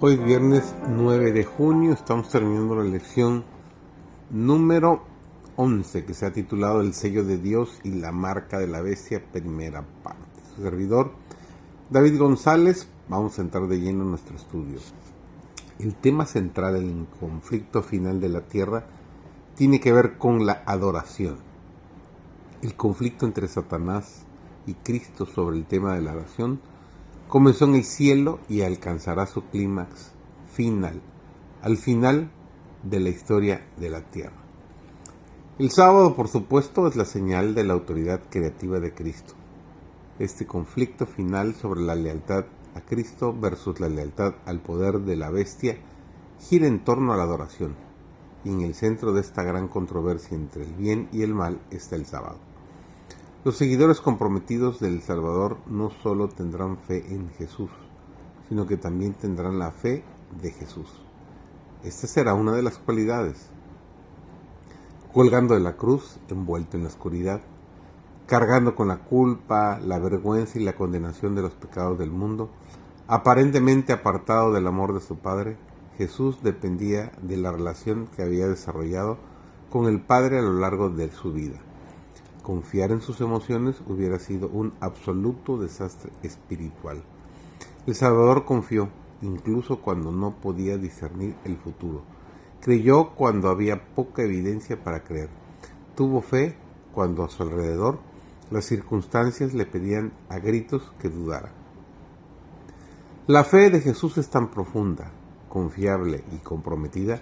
Hoy viernes 9 de junio estamos terminando la lección número 11 que se ha titulado El sello de Dios y la marca de la bestia, primera parte. Su servidor David González, vamos a entrar de lleno en nuestro estudio. El tema central en el conflicto final de la tierra tiene que ver con la adoración. El conflicto entre Satanás y Cristo sobre el tema de la oración comenzó en el cielo y alcanzará su clímax final, al final de la historia de la tierra. El sábado, por supuesto, es la señal de la autoridad creativa de Cristo. Este conflicto final sobre la lealtad a Cristo versus la lealtad al poder de la bestia gira en torno a la adoración, y en el centro de esta gran controversia entre el bien y el mal está el sábado. Los seguidores comprometidos del Salvador no solo tendrán fe en Jesús, sino que también tendrán la fe de Jesús. Esta será una de las cualidades. Colgando de la cruz, envuelto en la oscuridad, cargando con la culpa, la vergüenza y la condenación de los pecados del mundo, aparentemente apartado del amor de su Padre, Jesús dependía de la relación que había desarrollado con el Padre a lo largo de su vida. Confiar en sus emociones hubiera sido un absoluto desastre espiritual. El Salvador confió incluso cuando no podía discernir el futuro. Creyó cuando había poca evidencia para creer. Tuvo fe cuando a su alrededor las circunstancias le pedían a gritos que dudara. La fe de Jesús es tan profunda, confiable y comprometida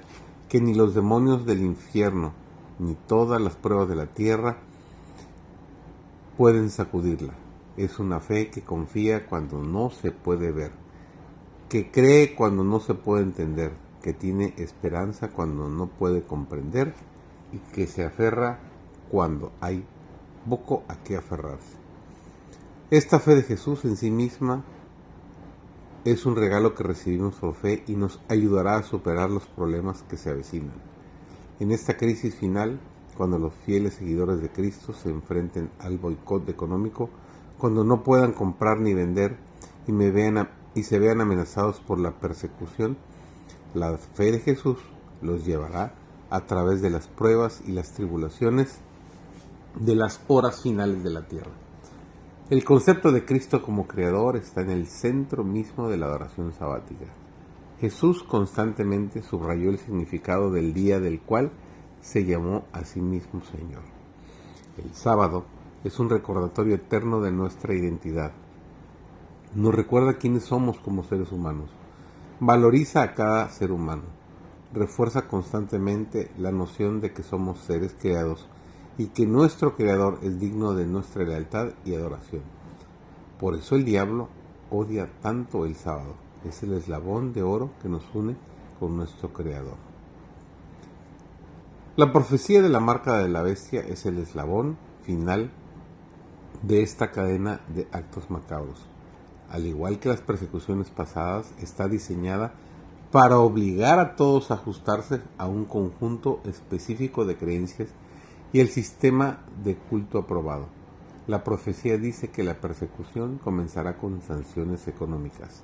que ni los demonios del infierno, ni todas las pruebas de la tierra, pueden sacudirla. Es una fe que confía cuando no se puede ver, que cree cuando no se puede entender, que tiene esperanza cuando no puede comprender y que se aferra cuando hay poco a qué aferrarse. Esta fe de Jesús en sí misma es un regalo que recibimos por fe y nos ayudará a superar los problemas que se avecinan. En esta crisis final cuando los fieles seguidores de Cristo se enfrenten al boicot económico, cuando no puedan comprar ni vender y, y se vean amenazados por la persecución, la fe de Jesús los llevará a través de las pruebas y las tribulaciones de las horas finales de la tierra. El concepto de Cristo como creador está en el centro mismo de la adoración sabática. Jesús constantemente subrayó el significado del día del cual se llamó a sí mismo Señor. El sábado es un recordatorio eterno de nuestra identidad. Nos recuerda quiénes somos como seres humanos. Valoriza a cada ser humano. Refuerza constantemente la noción de que somos seres creados y que nuestro Creador es digno de nuestra lealtad y adoración. Por eso el diablo odia tanto el sábado. Es el eslabón de oro que nos une con nuestro Creador. La profecía de la marca de la bestia es el eslabón final de esta cadena de actos macabros. Al igual que las persecuciones pasadas, está diseñada para obligar a todos a ajustarse a un conjunto específico de creencias y el sistema de culto aprobado. La profecía dice que la persecución comenzará con sanciones económicas.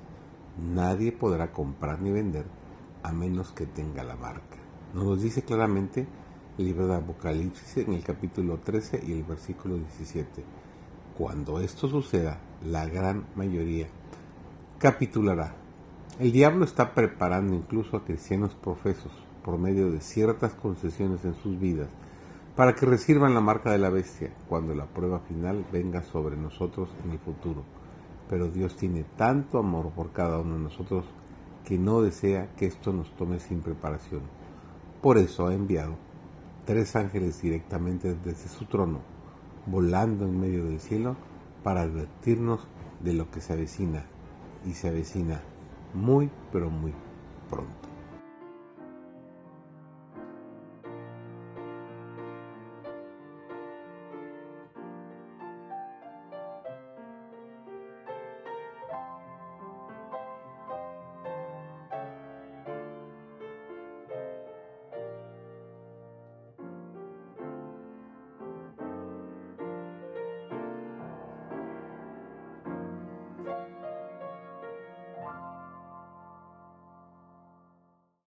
Nadie podrá comprar ni vender a menos que tenga la marca. Nos dice claramente libro de Apocalipsis en el capítulo 13 y el versículo 17. Cuando esto suceda, la gran mayoría capitulará. El diablo está preparando incluso a cristianos profesos por medio de ciertas concesiones en sus vidas para que reciban la marca de la bestia cuando la prueba final venga sobre nosotros en el futuro. Pero Dios tiene tanto amor por cada uno de nosotros que no desea que esto nos tome sin preparación. Por eso ha enviado tres ángeles directamente desde su trono, volando en medio del cielo para advertirnos de lo que se avecina y se avecina muy pero muy pronto.